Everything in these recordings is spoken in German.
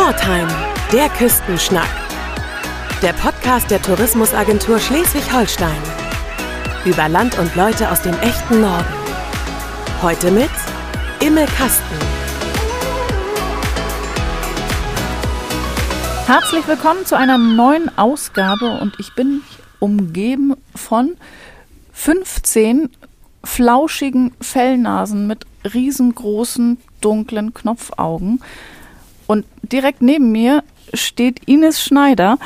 Shortheim, der Küstenschnack. Der Podcast der Tourismusagentur Schleswig-Holstein. Über Land und Leute aus dem echten Norden. Heute mit Imme Kasten. Herzlich willkommen zu einer neuen Ausgabe und ich bin umgeben von 15 flauschigen Fellnasen mit riesengroßen dunklen Knopfaugen. Und direkt neben mir steht Ines Schneider.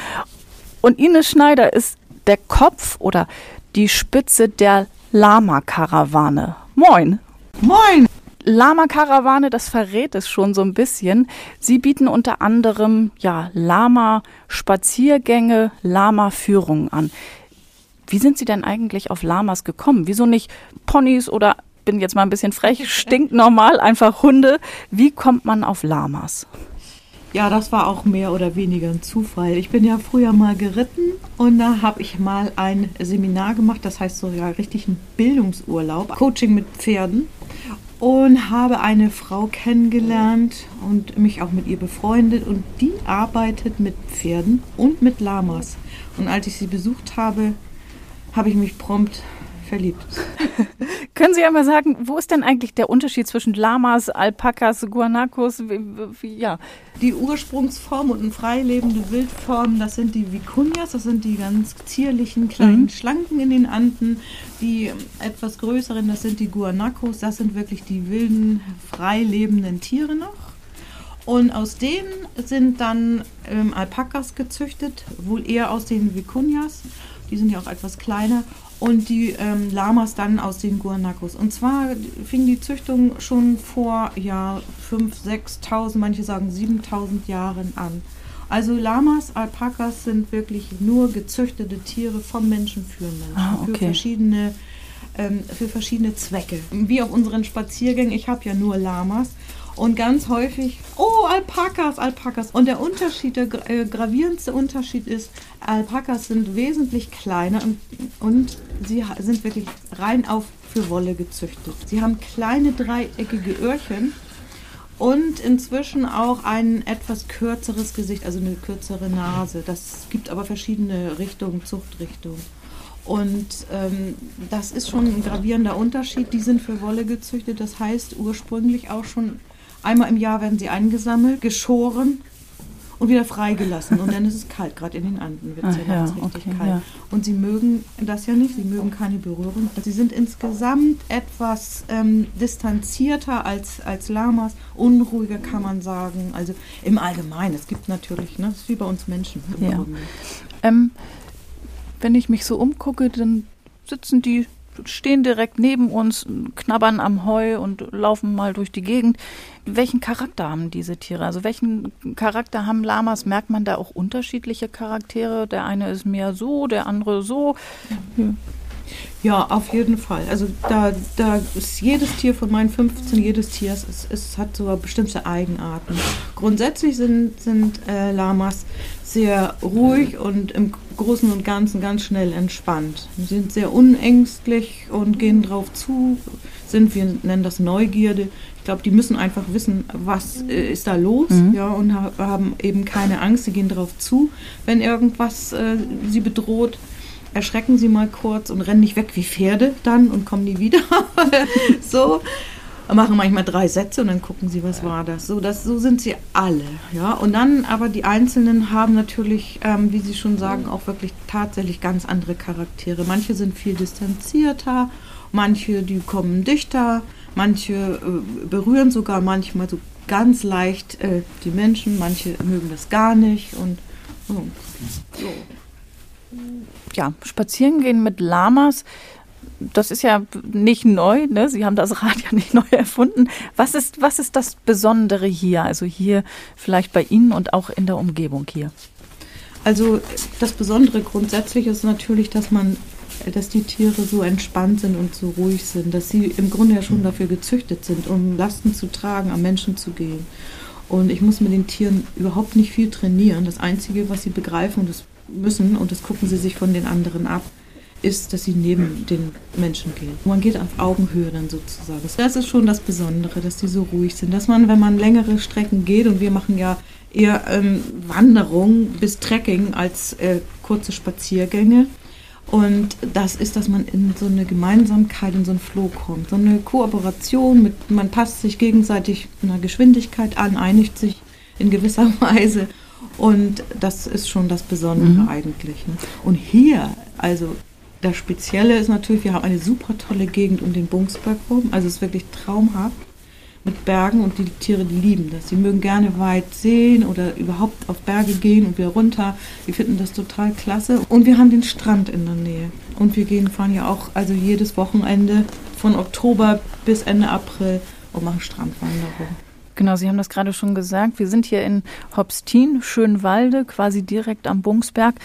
Und Ines Schneider ist der Kopf oder die Spitze der Lama-Karawane. Moin. Moin. Lama-Karawane, das verrät es schon so ein bisschen. Sie bieten unter anderem ja Lama-Spaziergänge, Lama-Führungen an. Wie sind Sie denn eigentlich auf Lamas gekommen? Wieso nicht Ponys oder bin jetzt mal ein bisschen frech, stinknormal, einfach Hunde. Wie kommt man auf Lamas? Ja, das war auch mehr oder weniger ein Zufall. Ich bin ja früher mal geritten und da habe ich mal ein Seminar gemacht, das heißt so ja richtig ein Bildungsurlaub, Coaching mit Pferden und habe eine Frau kennengelernt und mich auch mit ihr befreundet und die arbeitet mit Pferden und mit Lamas. Und als ich sie besucht habe, habe ich mich prompt verliebt. Können Sie ja mal sagen, wo ist denn eigentlich der Unterschied zwischen Lamas, Alpakas, Guanacos? Ja. Die Ursprungsform und eine freilebende Wildform, das sind die Vicuñas, das sind die ganz zierlichen, kleinen mhm. Schlanken in den Anden. Die etwas größeren, das sind die Guanacos, das sind wirklich die wilden, freilebenden Tiere noch. Und aus denen sind dann ähm, Alpakas gezüchtet, wohl eher aus den Vicuñas. Die sind ja auch etwas kleiner und die ähm, Lamas dann aus den Guanacos. Und zwar fing die Züchtung schon vor ja, 5.000, 6.000, manche sagen 7.000 Jahren an. Also Lamas, Alpakas sind wirklich nur gezüchtete Tiere vom Menschen für Menschen, ah, okay. für verschiedene ähm, für verschiedene Zwecke. Wie auf unseren Spaziergängen, ich habe ja nur Lamas und ganz häufig, oh, Alpakas, Alpakas. Und der Unterschied, der äh, gravierendste Unterschied ist, Alpakas sind wesentlich kleiner und, und sie sind wirklich rein auf für Wolle gezüchtet. Sie haben kleine dreieckige Öhrchen und inzwischen auch ein etwas kürzeres Gesicht, also eine kürzere Nase. Das gibt aber verschiedene Richtungen, Zuchtrichtungen. Und ähm, das ist schon ein gravierender Unterschied. Die sind für Wolle gezüchtet, das heißt ursprünglich auch schon Einmal im Jahr werden sie eingesammelt, geschoren und wieder freigelassen. Und dann ist es kalt, gerade in den Anden wird es ja, ja richtig okay, kalt. Ja. Und sie mögen das ja nicht, sie mögen keine Berührung. Sie sind insgesamt etwas ähm, distanzierter als, als Lamas, unruhiger kann man sagen. Also im Allgemeinen, es gibt natürlich, ne, das ist wie bei uns Menschen. Ja. Ähm, wenn ich mich so umgucke, dann sitzen die stehen direkt neben uns, knabbern am Heu und laufen mal durch die Gegend. Welchen Charakter haben diese Tiere? Also welchen Charakter haben Lamas? Merkt man da auch unterschiedliche Charaktere? Der eine ist mehr so, der andere so. Ja. Auf jeden Fall. Also da, da ist jedes Tier von meinen 15, jedes Tier es, es hat so bestimmte Eigenarten. Grundsätzlich sind, sind äh, Lamas sehr ruhig und im Großen und Ganzen ganz schnell entspannt. Sie sind sehr unängstlich und gehen drauf zu, sind, wir nennen das Neugierde. Ich glaube, die müssen einfach wissen, was äh, ist da los, mhm. ja, und ha haben eben keine Angst. Sie gehen drauf zu, wenn irgendwas äh, sie bedroht erschrecken sie mal kurz und rennen nicht weg wie Pferde dann und kommen nie wieder. so machen manchmal drei Sätze und dann gucken sie, was war das. So, das, so sind sie alle. Ja? Und dann aber die Einzelnen haben natürlich, ähm, wie Sie schon sagen, auch wirklich tatsächlich ganz andere Charaktere. Manche sind viel distanzierter, manche, die kommen dichter, manche äh, berühren sogar manchmal so ganz leicht äh, die Menschen, manche mögen das gar nicht und oh, so ja, spazieren gehen mit Lamas, das ist ja nicht neu, ne? Sie haben das Rad ja nicht neu erfunden. Was ist, was ist das Besondere hier? Also hier vielleicht bei Ihnen und auch in der Umgebung hier? Also das Besondere grundsätzlich ist natürlich, dass man, dass die Tiere so entspannt sind und so ruhig sind, dass sie im Grunde ja schon dafür gezüchtet sind, um Lasten zu tragen, am Menschen zu gehen. Und ich muss mit den Tieren überhaupt nicht viel trainieren. Das Einzige, was sie begreifen, das müssen, und das gucken sie sich von den anderen ab, ist, dass sie neben den Menschen gehen. Man geht auf Augenhöhe dann sozusagen. Das ist schon das Besondere, dass die so ruhig sind. Dass man, wenn man längere Strecken geht, und wir machen ja eher ähm, Wanderung bis Trekking als äh, kurze Spaziergänge. Und das ist, dass man in so eine Gemeinsamkeit, in so einen Flow kommt. So eine Kooperation, mit, man passt sich gegenseitig einer Geschwindigkeit an, einigt sich in gewisser Weise. Und das ist schon das Besondere mhm. eigentlich. Ne? Und hier, also das Spezielle ist natürlich, wir haben eine super tolle Gegend um den Bungsberg rum. Also es ist wirklich traumhaft mit Bergen und die Tiere, die lieben das. Sie mögen gerne weit sehen oder überhaupt auf Berge gehen und wieder runter. Die finden das total klasse. Und wir haben den Strand in der Nähe. Und wir gehen, fahren ja auch also jedes Wochenende von Oktober bis Ende April und machen Strandwanderung. Genau, Sie haben das gerade schon gesagt. Wir sind hier in Hobstin, Schönwalde, quasi direkt am Bungsberg.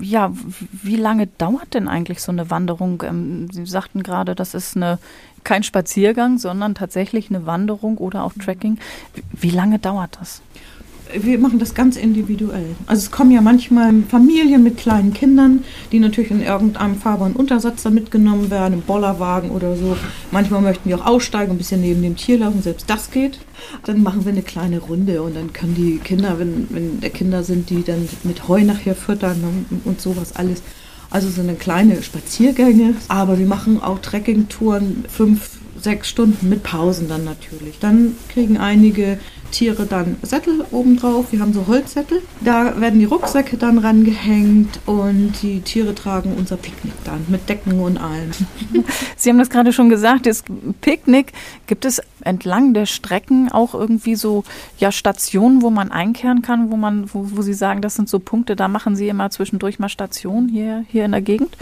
Ja, wie lange dauert denn eigentlich so eine Wanderung? Ähm, Sie sagten gerade, das ist eine, kein Spaziergang, sondern tatsächlich eine Wanderung oder auch Trekking. Wie lange dauert das? Wir machen das ganz individuell. Also es kommen ja manchmal Familien mit kleinen Kindern, die natürlich in irgendeinem fahrbaren Untersatz da mitgenommen werden, im Bollerwagen oder so. Manchmal möchten die auch aussteigen, ein bisschen neben dem Tier laufen, selbst das geht. Dann machen wir eine kleine Runde und dann können die Kinder, wenn, wenn der Kinder sind, die dann mit Heu nachher füttern und, und sowas alles. Also so eine kleine Spaziergänge, aber wir machen auch Trekkingtouren, fünf, sechs Stunden mit Pausen dann natürlich. Dann kriegen einige Tiere dann Sättel obendrauf. Wir haben so Holzsättel. Da werden die Rucksäcke dann rangehängt und die Tiere tragen unser Picknick dann mit Decken und allem. Sie haben das gerade schon gesagt, das Picknick. Gibt es entlang der Strecken auch irgendwie so ja, Stationen, wo man einkehren kann, wo man, wo, wo Sie sagen, das sind so Punkte, da machen Sie immer zwischendurch mal Stationen hier, hier in der Gegend?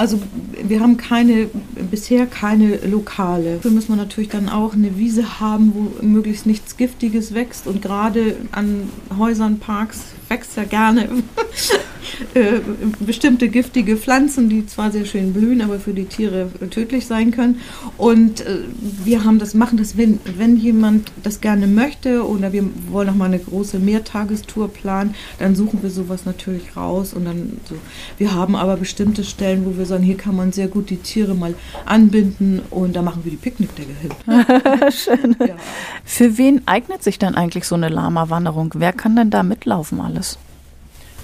Also wir haben keine, bisher keine Lokale. Dafür müssen wir natürlich dann auch eine Wiese haben, wo möglichst nichts Giftiges wächst. Und gerade an Häusern, Parks wächst ja gerne äh, bestimmte giftige Pflanzen, die zwar sehr schön blühen, aber für die Tiere tödlich sein können. Und äh, wir haben das, machen das, wenn, wenn jemand das gerne möchte oder wir wollen noch mal eine große Mehrtagestour planen, dann suchen wir sowas natürlich raus. Und dann so. Wir haben aber bestimmte Stellen, wo wir sagen, hier kann man sehr gut die Tiere mal anbinden und da machen wir die Picknickdecke hin. Schön. Ja. Für wen eignet sich dann eigentlich so eine Lama-Wanderung? Wer kann denn da mitlaufen alles?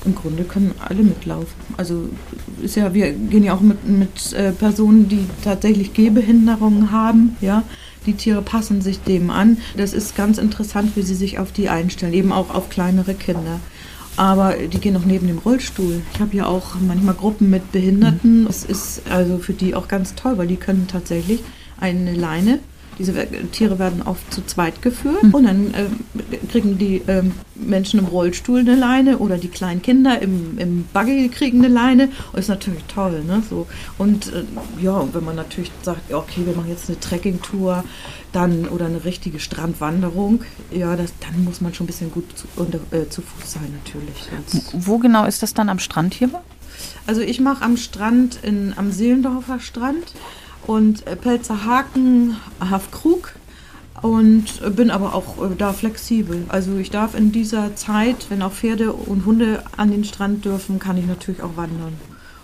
Im Grunde können alle mitlaufen. Also ist ja, wir gehen ja auch mit, mit äh, Personen, die tatsächlich Gehbehinderungen haben, ja. Die Tiere passen sich dem an. Das ist ganz interessant, wie sie sich auf die einstellen, eben auch auf kleinere Kinder. Aber die gehen auch neben dem Rollstuhl. Ich habe ja auch manchmal Gruppen mit Behinderten. Es ist also für die auch ganz toll, weil die können tatsächlich eine Leine diese Tiere werden oft zu zweit geführt mhm. und dann äh, kriegen die äh, Menschen im Rollstuhl eine Leine oder die kleinen Kinder im, im Buggy kriegen eine Leine. Und ist natürlich toll. Ne? So. Und äh, ja, wenn man natürlich sagt, okay, wir machen jetzt eine Trekkingtour dann oder eine richtige Strandwanderung, ja, das, dann muss man schon ein bisschen gut zu, unter, äh, zu Fuß sein natürlich. Sonst Wo genau ist das dann am Strand hier? Also ich mache am Strand in, am Seelendorfer Strand und äh, Pelzer Haken, Hafkrug und bin aber auch äh, da flexibel. Also ich darf in dieser Zeit, wenn auch Pferde und Hunde an den Strand dürfen, kann ich natürlich auch wandern.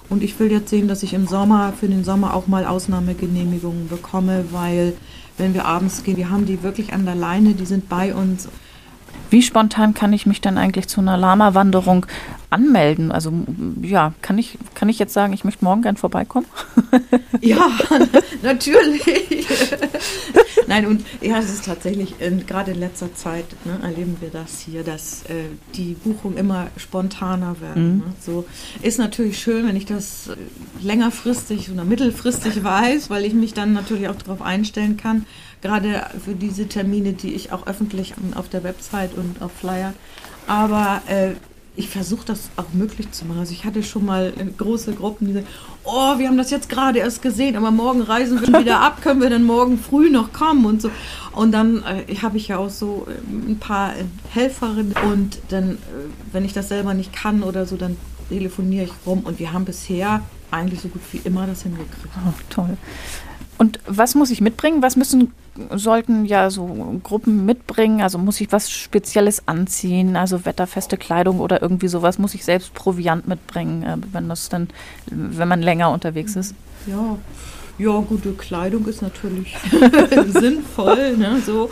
Und ich will jetzt sehen, dass ich im Sommer, für den Sommer auch mal Ausnahmegenehmigungen bekomme, weil wenn wir abends gehen, wir haben die wirklich an der Leine, die sind bei uns. Wie spontan kann ich mich dann eigentlich zu einer Lama-Wanderung anmelden? Also ja, kann ich, kann ich jetzt sagen, ich möchte morgen gern vorbeikommen? ja, natürlich. Nein, und ja, es ist tatsächlich, gerade in letzter Zeit ne, erleben wir das hier, dass äh, die Buchungen immer spontaner werden. Mhm. Ne? So ist natürlich schön, wenn ich das längerfristig oder mittelfristig weiß, weil ich mich dann natürlich auch darauf einstellen kann gerade für diese Termine, die ich auch öffentlich auf der Website und auf Flyer. Aber äh, ich versuche das auch möglich zu machen. Also ich hatte schon mal große Gruppen, die sagen, oh, wir haben das jetzt gerade erst gesehen, aber morgen reisen wir wieder ab, können wir dann morgen früh noch kommen und so. Und dann äh, habe ich ja auch so äh, ein paar Helferinnen und dann, äh, wenn ich das selber nicht kann oder so, dann telefoniere ich rum und wir haben bisher eigentlich so gut wie immer das hingekriegt. Oh, toll. Und was muss ich mitbringen? Was müssen sollten ja so Gruppen mitbringen? Also muss ich was Spezielles anziehen, also wetterfeste Kleidung oder irgendwie sowas? Muss ich selbst Proviant mitbringen, äh, wenn das dann, wenn man länger unterwegs ist? Ja, Ja, gute Kleidung ist natürlich sinnvoll. Ne? So,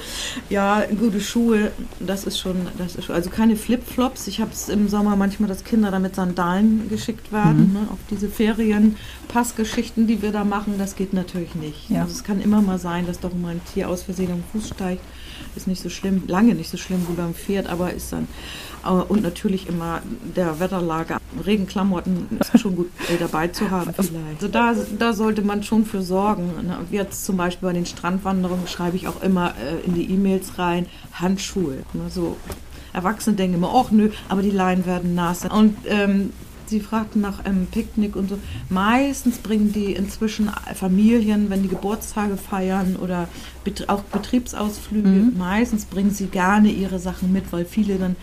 ja, gute Schuhe, das ist schon, das ist schon, also keine Flipflops. Ich habe es im Sommer manchmal, dass Kinder damit Sandalen geschickt werden, mhm. ne? auf diese Ferienpassgeschichten, die wir da machen. Das geht natürlich nicht. Ja. Also es kann immer mal sein, dass doch mal ein Tier aus Versehen am Fuß steigt. Ist nicht so schlimm, lange nicht so schlimm wie beim Pferd, aber ist dann und natürlich immer der Wetterlage. Regenklamotten ist schon gut äh, dabei zu haben vielleicht. Also da, da sollte man schon für sorgen. Ne? Jetzt zum Beispiel bei den Strandwanderungen schreibe ich auch immer äh, in die E-Mails rein, Handschuhe. Ne? So Erwachsene denken immer, ach nö, aber die Leinen werden nass. Und ähm, Sie fragten nach einem Picknick und so. Meistens bringen die inzwischen Familien, wenn die Geburtstage feiern oder auch Betriebsausflüge, mhm. meistens bringen sie gerne ihre Sachen mit, weil viele dann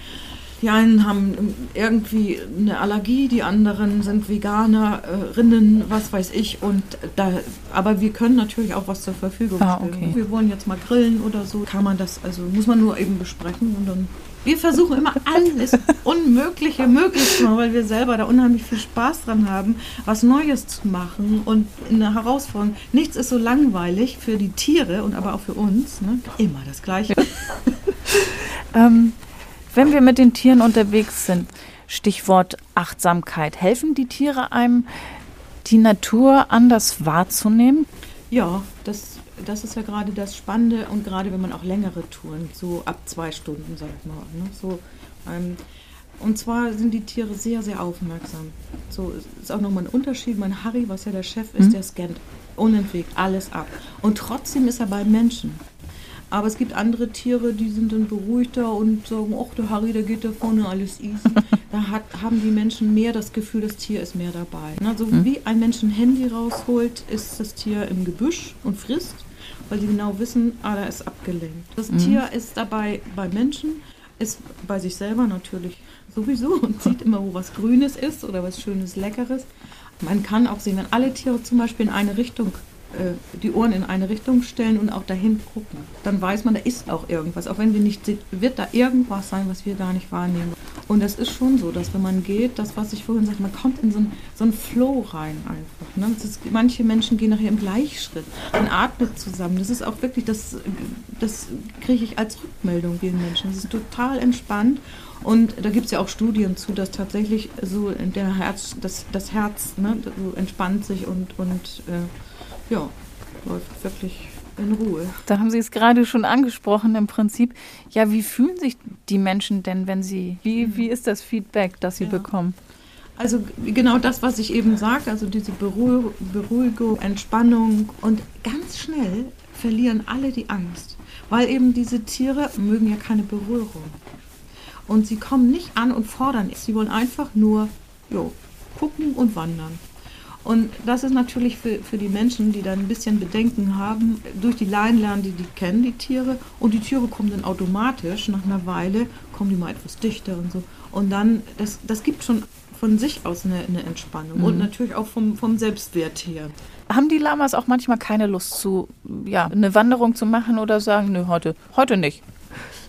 die einen haben irgendwie eine Allergie, die anderen sind Veganerinnen, was weiß ich. Und da, aber wir können natürlich auch was zur Verfügung ah, stellen. Okay. Wir wollen jetzt mal grillen oder so. Kann man das, also muss man nur eben besprechen und dann. Wir versuchen immer alles Unmögliche möglich zu machen, weil wir selber da unheimlich viel Spaß dran haben, was Neues zu machen und eine Herausforderung. Nichts ist so langweilig für die Tiere und aber auch für uns. Ne? Immer das Gleiche. ähm, wenn wir mit den Tieren unterwegs sind, Stichwort Achtsamkeit, helfen die Tiere einem, die Natur anders wahrzunehmen? Ja, das, das ist ja gerade das Spannende und gerade wenn man auch längere Touren, so ab zwei Stunden, sag ich mal. Ne, so, ähm, und zwar sind die Tiere sehr, sehr aufmerksam. So ist auch nochmal ein Unterschied. Mein Harry, was ja der Chef ist, mhm. der scannt unentwegt alles ab. Und trotzdem ist er bei Menschen. Aber es gibt andere Tiere, die sind dann beruhigter und sagen, ach, der Harry, der geht da vorne, alles easy. da hat, haben die Menschen mehr das Gefühl, das Tier ist mehr dabei. Also mhm. wie ein Mensch ein Handy rausholt, ist das Tier im Gebüsch und frisst, weil sie genau wissen, ah, da ist abgelenkt. Das mhm. Tier ist dabei bei Menschen, ist bei sich selber natürlich sowieso und sieht immer, wo was Grünes ist oder was Schönes, Leckeres. Man kann auch sehen, wenn alle Tiere zum Beispiel in eine Richtung die Ohren in eine Richtung stellen und auch dahin gucken. Dann weiß man, da ist auch irgendwas. Auch wenn wir nicht sehen, wird da irgendwas sein, was wir gar nicht wahrnehmen. Und es ist schon so, dass wenn man geht, das, was ich vorhin sagte, man kommt in so einen, so Flow rein einfach. Ne? Ist, manche Menschen gehen nachher im Gleichschritt. Man atmet zusammen. Das ist auch wirklich, das, das kriege ich als Rückmeldung vielen Menschen. Das ist total entspannt. Und da gibt es ja auch Studien zu, dass tatsächlich so der Herz, das, das Herz ne, so entspannt sich und, und äh, ja, läuft wirklich in Ruhe. Da haben Sie es gerade schon angesprochen im Prinzip. Ja, wie fühlen sich die Menschen denn, wenn sie, wie, wie ist das Feedback, das sie ja. bekommen? Also genau das, was ich eben sage, also diese Beruhigung, Beruhigung, Entspannung und ganz schnell verlieren alle die Angst, weil eben diese Tiere mögen ja keine Berührung. Und sie kommen nicht an und fordern, sie wollen einfach nur jo, gucken und wandern. Und das ist natürlich für, für die Menschen, die dann ein bisschen Bedenken haben, durch die Leinen lernen die, die kennen die Tiere und die Tiere kommen dann automatisch, nach einer Weile kommen die mal etwas dichter und so. Und dann, das, das gibt schon von sich aus eine, eine Entspannung mhm. und natürlich auch vom, vom Selbstwert her. Haben die Lamas auch manchmal keine Lust zu, ja, eine Wanderung zu machen oder sagen, nö, heute, heute nicht?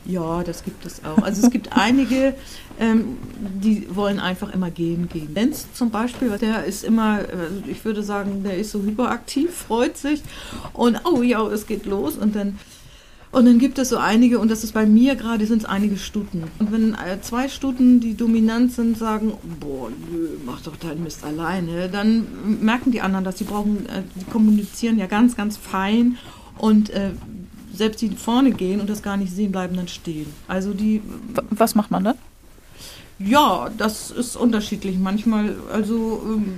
Ja, das gibt es auch. Also es gibt einige, ähm, die wollen einfach immer gehen, gehen. Lenz zum Beispiel, der ist immer, also ich würde sagen, der ist so hyperaktiv, freut sich und oh ja, es geht los und dann und dann gibt es so einige, und das ist bei mir gerade, sind es einige Stuten. Und wenn äh, zwei Stuten, die dominant sind, sagen, boah, nö, mach doch deinen Mist alleine, dann merken die anderen, dass sie brauchen, äh, die kommunizieren ja ganz, ganz fein und äh, selbst die vorne gehen und das gar nicht sehen, bleiben dann stehen. Also die. Was macht man dann? Ja, das ist unterschiedlich. Manchmal, also ähm,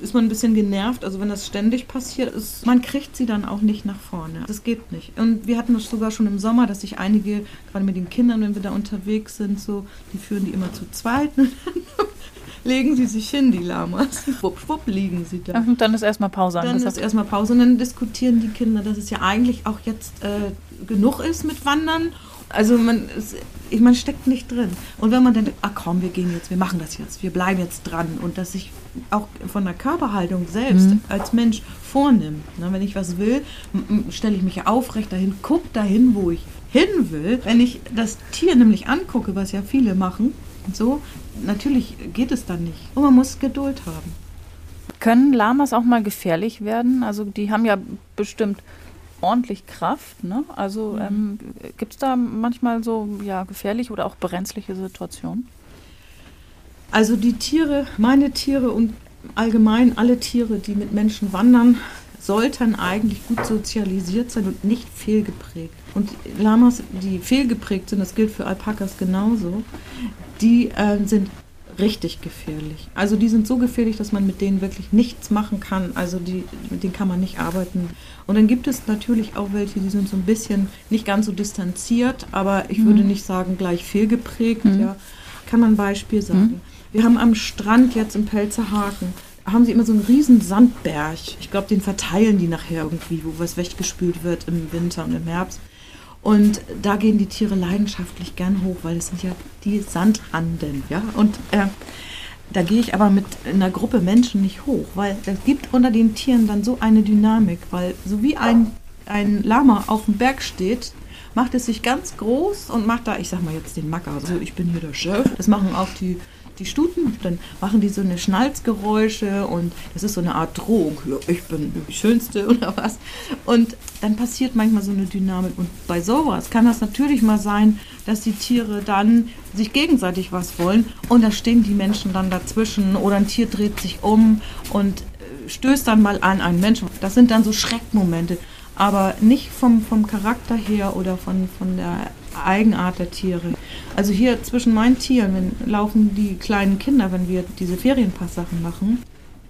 ist man ein bisschen genervt. Also wenn das ständig passiert ist, man kriegt sie dann auch nicht nach vorne. Das geht nicht. Und wir hatten das sogar schon im Sommer, dass sich einige, gerade mit den Kindern, wenn wir da unterwegs sind, so, die führen die immer zu zweit. legen sie sich hin, die Lamas. Schwupp, schwupp, liegen sie da. Und dann ist erstmal Pause. Dann ist erstmal Pause und dann diskutieren die Kinder, dass es ja eigentlich auch jetzt äh, genug ist mit Wandern. Also man, ich man steckt nicht drin. Und wenn man dann, ach komm, wir gehen jetzt, wir machen das jetzt, wir bleiben jetzt dran und dass sich auch von der Körperhaltung selbst mhm. als Mensch vornimmt. Ne, wenn ich was will, stelle ich mich aufrecht dahin, gucke dahin, wo ich hin will. Wenn ich das Tier nämlich angucke, was ja viele machen, so, natürlich geht es dann nicht. Und man muss Geduld haben. Können Lamas auch mal gefährlich werden? Also die haben ja bestimmt ordentlich Kraft. Ne? Also ähm, gibt es da manchmal so ja, gefährliche oder auch brenzliche Situationen? Also die Tiere, meine Tiere und allgemein alle Tiere, die mit Menschen wandern, sollten eigentlich gut sozialisiert sein und nicht fehlgeprägt. Und Lamas, die fehlgeprägt sind, das gilt für Alpakas genauso, die äh, sind richtig gefährlich. Also die sind so gefährlich, dass man mit denen wirklich nichts machen kann. Also die, mit denen kann man nicht arbeiten. Und dann gibt es natürlich auch welche, die sind so ein bisschen nicht ganz so distanziert, aber ich mhm. würde nicht sagen gleich fehlgeprägt. Mhm. Ja. Kann man ein Beispiel sagen. Mhm. Wir haben am Strand jetzt im Pelzerhaken, haben sie immer so einen riesen Sandberg. Ich glaube, den verteilen die nachher irgendwie, wo was weggespült wird im Winter und im Herbst. Und da gehen die Tiere leidenschaftlich gern hoch, weil es sind ja die Sandanden, ja. Und äh, da gehe ich aber mit einer Gruppe Menschen nicht hoch, weil es gibt unter den Tieren dann so eine Dynamik, weil so wie ein, ein Lama auf dem Berg steht, macht es sich ganz groß und macht da, ich sag mal jetzt den Macker, also ich bin hier der Chef. Das machen auch die die Stuten, dann machen die so eine Schnalzgeräusche und das ist so eine Art Drohung. Ich bin die Schönste oder was. Und dann passiert manchmal so eine Dynamik. Und bei sowas kann das natürlich mal sein, dass die Tiere dann sich gegenseitig was wollen und da stehen die Menschen dann dazwischen oder ein Tier dreht sich um und äh, stößt dann mal an einen Menschen. Das sind dann so Schreckmomente aber nicht vom, vom Charakter her oder von, von der Eigenart der Tiere. Also hier zwischen meinen Tieren wenn, laufen die kleinen Kinder, wenn wir diese Ferienpasssachen machen.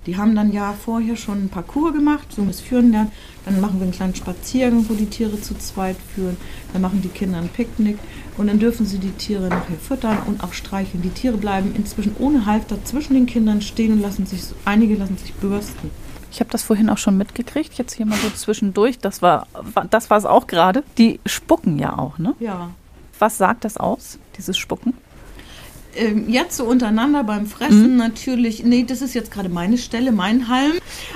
Die haben dann ja vorher schon einen Parcours gemacht, so das Führen lernen. Dann machen wir einen kleinen Spaziergang, wo die Tiere zu zweit führen. Dann machen die Kinder ein Picknick und dann dürfen sie die Tiere nachher füttern und auch streicheln. Die Tiere bleiben inzwischen ohne Halfter zwischen den Kindern stehen und lassen sich, einige lassen sich bürsten. Ich habe das vorhin auch schon mitgekriegt, jetzt hier mal so zwischendurch. Das war das war es auch gerade. Die spucken ja auch, ne? Ja. Was sagt das aus, dieses Spucken? Ähm, jetzt so untereinander beim Fressen mhm. natürlich, nee, das ist jetzt gerade meine Stelle, mein Halm.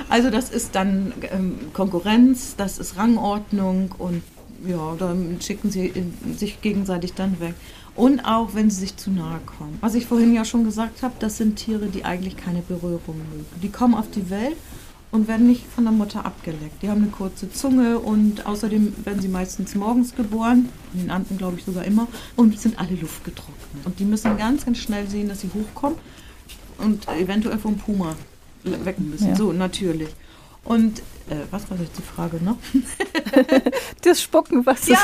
Also das ist dann ähm, Konkurrenz, das ist Rangordnung und ja, dann schicken sie sich gegenseitig dann weg. Und auch, wenn sie sich zu nahe kommen. Was ich vorhin ja schon gesagt habe, das sind Tiere, die eigentlich keine Berührung mögen. Die kommen auf die Welt und werden nicht von der Mutter abgeleckt. Die haben eine kurze Zunge und außerdem werden sie meistens morgens geboren, in den Anden glaube ich sogar immer, und sind alle luftgetrocknet. Und die müssen ganz, ganz schnell sehen, dass sie hochkommen und eventuell vom Puma wecken müssen. Ja. So, natürlich. Und äh, was war jetzt die Frage noch? das Spucken, was ja.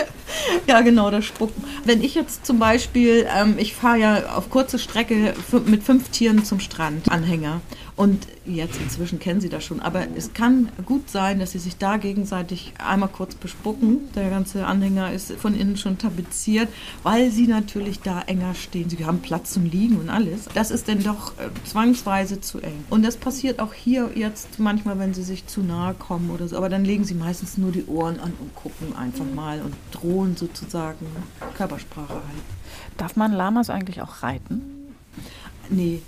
ja, genau, das Spucken. Wenn ich jetzt zum Beispiel, ähm, ich fahre ja auf kurze Strecke mit fünf Tieren zum Strand, Anhänger. Und jetzt inzwischen kennen sie das schon. Aber es kann gut sein, dass sie sich da gegenseitig einmal kurz bespucken. Der ganze Anhänger ist von innen schon tapeziert, weil sie natürlich da enger stehen. Sie haben Platz zum Liegen und alles. Das ist dann doch äh, zwangsweise zu eng. Und das passiert auch hier jetzt manchmal, wenn sie sich zu nahe kommen oder so. Aber dann legen sie meistens nur die Ohren an und gucken einfach mal und drohen sozusagen Körpersprache halt. Darf man Lamas eigentlich auch reiten? Nee,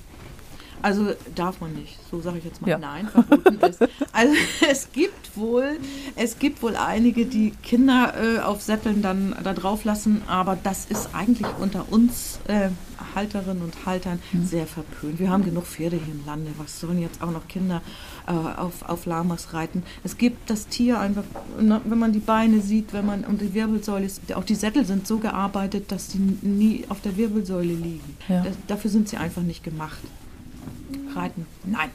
also darf man nicht, so sage ich jetzt mal. Ja. Nein, verboten ist. Also es gibt wohl, es gibt wohl einige, die Kinder äh, auf Sätteln dann da drauf lassen, aber das ist eigentlich unter uns äh, Halterinnen und Haltern mhm. sehr verpönt. Wir haben genug Pferde hier im Lande. Was sollen jetzt auch noch Kinder äh, auf, auf Lamas reiten? Es gibt das Tier einfach, ne, wenn man die Beine sieht, wenn man und die Wirbelsäule ist, auch die Sättel sind so gearbeitet, dass die nie auf der Wirbelsäule liegen. Ja. Das, dafür sind sie einfach nicht gemacht. Reiten? Nein.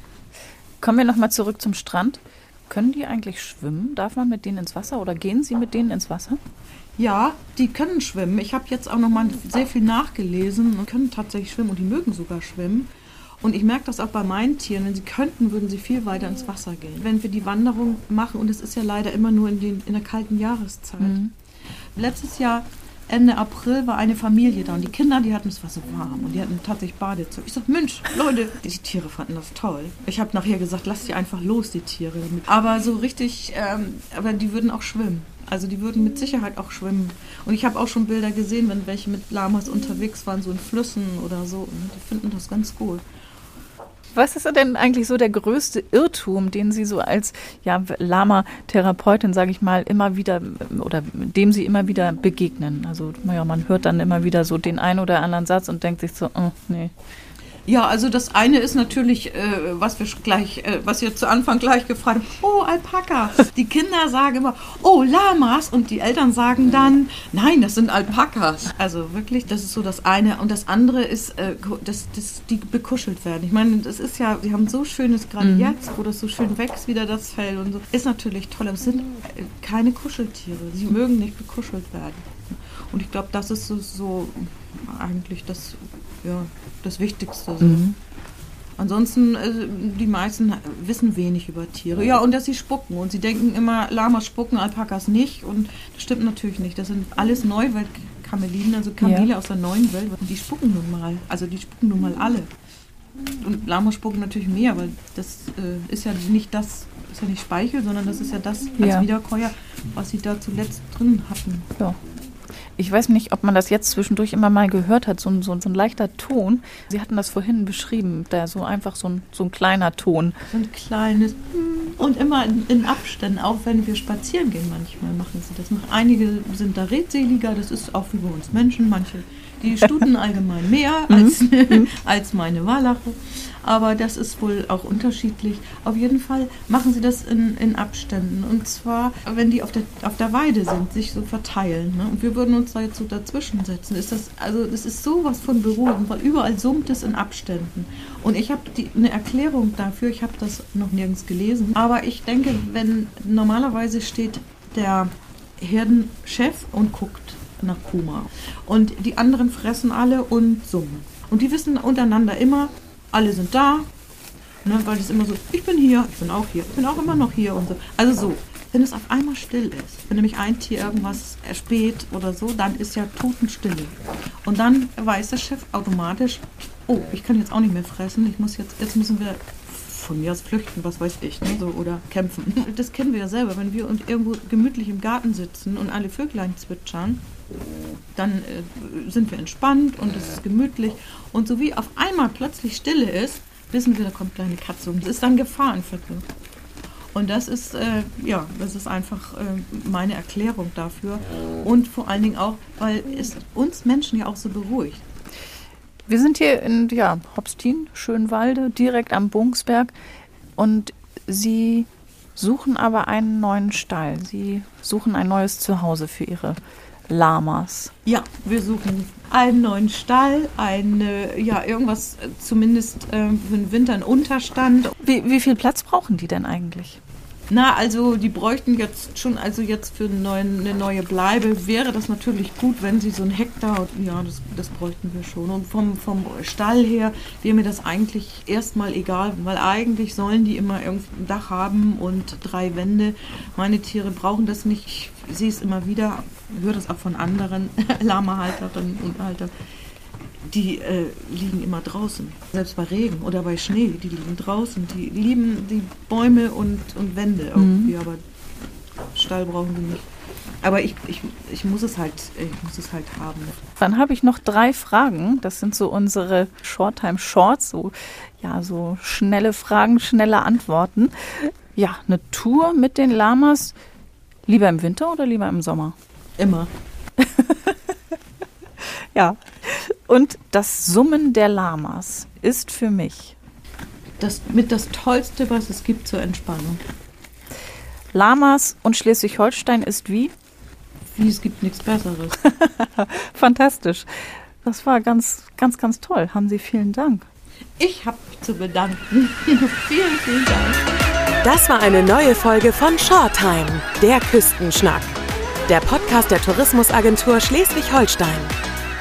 Kommen wir nochmal zurück zum Strand. Können die eigentlich schwimmen? Darf man mit denen ins Wasser oder gehen Sie mit denen ins Wasser? Ja, die können schwimmen. Ich habe jetzt auch noch mal sehr viel nachgelesen und können tatsächlich schwimmen und die mögen sogar schwimmen. Und ich merke das auch bei meinen Tieren. Wenn sie könnten, würden sie viel weiter ins Wasser gehen. Wenn wir die Wanderung machen, und es ist ja leider immer nur in, den, in der kalten Jahreszeit. Mhm. Letztes Jahr Ende April war eine Familie da und die Kinder, die hatten, es war so warm und die hatten tatsächlich Badezeug. Ich sag, Mensch, Leute, die Tiere fanden das toll. Ich habe nachher gesagt, lass die einfach los, die Tiere. Aber so richtig, ähm, aber die würden auch schwimmen. Also die würden mit Sicherheit auch schwimmen. Und ich habe auch schon Bilder gesehen, wenn welche mit Lamas unterwegs waren, so in Flüssen oder so. Die finden das ganz gut. Was ist denn eigentlich so der größte Irrtum, den Sie so als ja, Lama-Therapeutin, sage ich mal, immer wieder oder dem Sie immer wieder begegnen? Also ja, man hört dann immer wieder so den einen oder anderen Satz und denkt sich so, oh, nee. Ja, also das eine ist natürlich, äh, was wir gleich, äh, was wir zu Anfang gleich gefragt haben, oh, Alpaka. Die Kinder sagen immer, oh, Lamas und die Eltern sagen dann, nein, das sind Alpakas. Also wirklich, das ist so das eine. Und das andere ist, äh, dass, dass die bekuschelt werden. Ich meine, das ist ja, sie haben so schönes, gerade mhm. jetzt, wo das so schön wächst, wieder das Fell und so. Ist natürlich toll, aber es sind äh, keine Kuscheltiere. Sie mögen nicht bekuschelt werden. Und ich glaube, das ist so, so eigentlich das ja, das Wichtigste. So. Mhm. Ansonsten, also, die meisten wissen wenig über Tiere. Ja, und dass sie spucken. Und sie denken immer, Lamas spucken, Alpakas nicht. Und das stimmt natürlich nicht. Das sind alles Neuweltkameliden, also Kamele ja. aus der neuen Welt. Und die spucken nun mal. Also die spucken nun mal alle. Und Lamas spucken natürlich mehr, weil das äh, ist ja nicht das, ist ja nicht Speichel, sondern das ist ja das als ja. Wiederkäuer, was sie da zuletzt drin hatten. Ja ich weiß nicht, ob man das jetzt zwischendurch immer mal gehört hat, so ein, so, so ein leichter Ton. Sie hatten das vorhin beschrieben, da so einfach so ein, so ein kleiner Ton. So ein kleines und immer in, in, Abständen, auch wenn wir spazieren gehen, manchmal machen sie das. Einige sind da redseliger, das ist auch wie bei uns Menschen, manche die Stuten allgemein mehr mhm. als, mhm. als meine Walache. Aber das ist wohl auch unterschiedlich. Auf jeden Fall machen sie das in, in Abständen. Und zwar, wenn die auf der, auf der Weide sind, sich so verteilen. Ne? Und wir würden uns da jetzt so dazwischen setzen. Ist das, also das ist sowas von beruhigend, weil überall summt es in Abständen. Und ich habe eine Erklärung dafür, ich habe das noch nirgends gelesen. Aber ich denke, wenn normalerweise steht der Herdenchef und guckt nach Kuma. Und die anderen fressen alle und summen. Und die wissen untereinander immer, alle sind da, ne, weil es immer so, ich bin hier, ich bin auch hier, ich bin auch immer noch hier und so. Also so, wenn es auf einmal still ist, wenn nämlich ein Tier irgendwas erspäht oder so, dann ist ja Totenstille. Und dann weiß der Chef automatisch, oh, ich kann jetzt auch nicht mehr fressen, ich muss jetzt, jetzt müssen wir von mir aus flüchten, was weiß ich, ne, so, oder kämpfen. Das kennen wir ja selber, wenn wir uns irgendwo gemütlich im Garten sitzen und alle Vöglein zwitschern, dann äh, sind wir entspannt und es ist gemütlich. Und so wie auf einmal plötzlich Stille ist, wissen wir, da kommt eine Katze und es ist dann Gefahrenviertel. Und das ist, äh, ja, das ist einfach äh, meine Erklärung dafür. Und vor allen Dingen auch, weil es uns Menschen ja auch so beruhigt. Wir sind hier in ja, Hopstin, Schönwalde, direkt am Bungsberg. Und Sie suchen aber einen neuen Stall. Sie suchen ein neues Zuhause für Ihre Lamas. Ja, wir suchen einen neuen Stall, eine, ja, irgendwas äh, zumindest äh, für den Winter, einen Unterstand. Wie, wie viel Platz brauchen die denn eigentlich? Na, also die bräuchten jetzt schon, also jetzt für einen neuen, eine neue Bleibe wäre das natürlich gut, wenn sie so ein Hektar, ja, das, das bräuchten wir schon. Und vom, vom Stall her wäre mir das eigentlich erstmal egal, weil eigentlich sollen die immer irgendwie ein Dach haben und drei Wände. Meine Tiere brauchen das nicht. Ich sehe es immer wieder, höre das auch von anderen Lama-Halterinnen und Haltern die äh, liegen immer draußen. Selbst bei Regen oder bei Schnee, die liegen draußen. Die lieben die Bäume und, und Wände irgendwie, mhm. aber Stall brauchen sie nicht. Aber ich, ich, ich, muss es halt, ich muss es halt haben. Dann habe ich noch drei Fragen. Das sind so unsere Shorttime Shorts, so, ja, so schnelle Fragen, schnelle Antworten. Ja, eine Tour mit den Lamas. Lieber im Winter oder lieber im Sommer? Immer. ja, und das Summen der Lamas ist für mich das mit das Tollste, was es gibt zur Entspannung. Lamas und Schleswig-Holstein ist wie? Wie es gibt nichts Besseres. Fantastisch. Das war ganz, ganz, ganz toll. Haben Sie vielen Dank. Ich habe mich zu bedanken. vielen, vielen Dank. Das war eine neue Folge von Shorttime, der Küstenschnack. Der Podcast der Tourismusagentur Schleswig-Holstein.